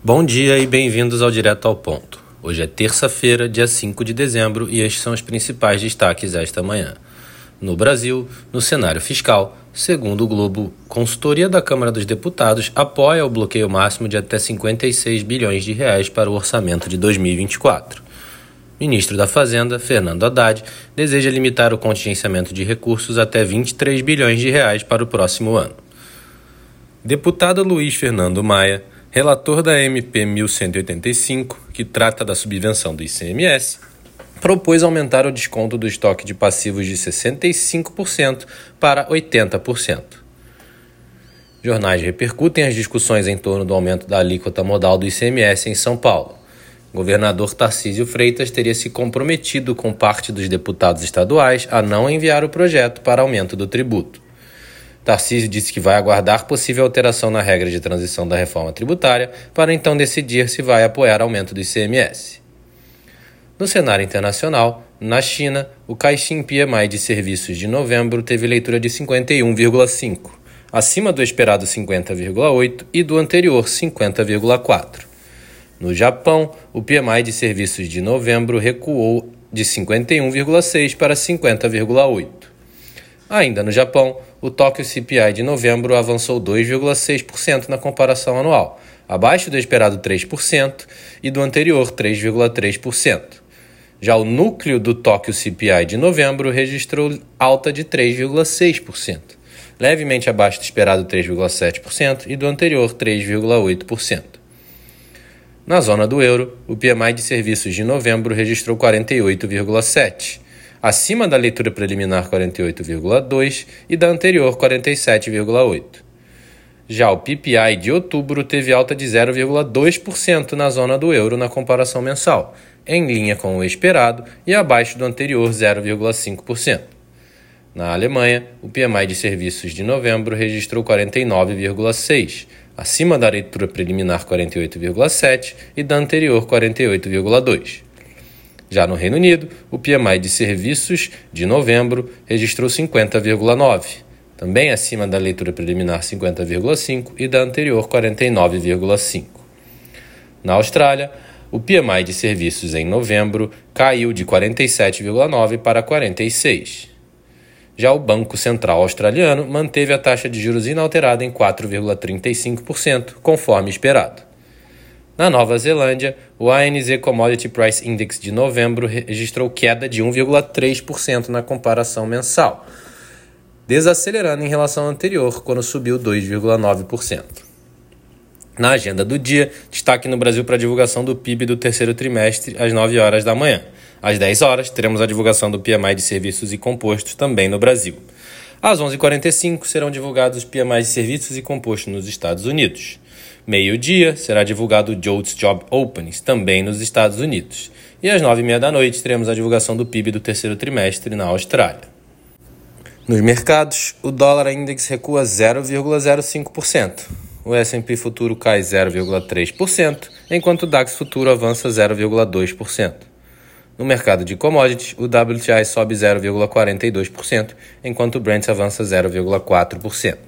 Bom dia e bem-vindos ao Direto ao Ponto. Hoje é terça-feira, dia 5 de dezembro, e estes são os principais destaques esta manhã. No Brasil, no cenário fiscal, segundo o Globo, consultoria da Câmara dos Deputados apoia o bloqueio máximo de até 56 bilhões de reais para o orçamento de 2024. Ministro da Fazenda, Fernando Haddad, deseja limitar o contingenciamento de recursos até 23 bilhões de reais para o próximo ano. Deputado Luiz Fernando Maia, relator da MP 1185, que trata da subvenção do ICMS, propôs aumentar o desconto do estoque de passivos de 65% para 80%. Jornais repercutem as discussões em torno do aumento da alíquota modal do ICMS em São Paulo. Governador Tarcísio Freitas teria se comprometido com parte dos deputados estaduais a não enviar o projeto para aumento do tributo. Tarcísio disse que vai aguardar possível alteração na regra de transição da reforma tributária para então decidir se vai apoiar aumento do ICMS. No cenário internacional, na China, o Caixin PMI de serviços de novembro teve leitura de 51,5, acima do esperado 50,8 e do anterior 50,4. No Japão, o PMI de serviços de novembro recuou de 51,6 para 50,8. Ainda no Japão, o Tóquio CPI de novembro avançou 2,6% na comparação anual, abaixo do esperado 3% e do anterior 3,3%. Já o núcleo do Tóquio CPI de novembro registrou alta de 3,6%, levemente abaixo do esperado 3,7% e do anterior 3,8%. Na zona do euro, o PMI de serviços de novembro registrou 48,7, acima da leitura preliminar 48,2 e da anterior 47,8. Já o PPI de outubro teve alta de 0,2% na zona do euro na comparação mensal, em linha com o esperado e abaixo do anterior 0,5%. Na Alemanha, o PMI de serviços de novembro registrou 49,6, acima da leitura preliminar 48,7 e da anterior 48,2. Já no Reino Unido, o PMI de serviços de novembro registrou 50,9, também acima da leitura preliminar 50,5 e da anterior 49,5. Na Austrália, o PMI de serviços em novembro caiu de 47,9 para 46. Já o Banco Central Australiano manteve a taxa de juros inalterada em 4,35%, conforme esperado. Na Nova Zelândia, o ANZ Commodity Price Index de novembro registrou queda de 1,3% na comparação mensal, desacelerando em relação ao anterior, quando subiu 2,9%. Na agenda do dia, destaque no Brasil para a divulgação do PIB do terceiro trimestre às 9 horas da manhã. Às 10 horas, teremos a divulgação do PMI de serviços e compostos também no Brasil. Às 11h45 serão divulgados os PMI de serviços e compostos nos Estados Unidos. Meio-dia será divulgado o JOLTS Job Openings, também nos Estados Unidos. E às 9h30 da noite teremos a divulgação do PIB do terceiro trimestre na Austrália. Nos mercados, o dólar index recua 0,05%. O S&P futuro cai 0,3%, enquanto o DAX futuro avança 0,2%. No mercado de commodities, o WTI sobe 0,42%, enquanto o Brent avança 0,4%.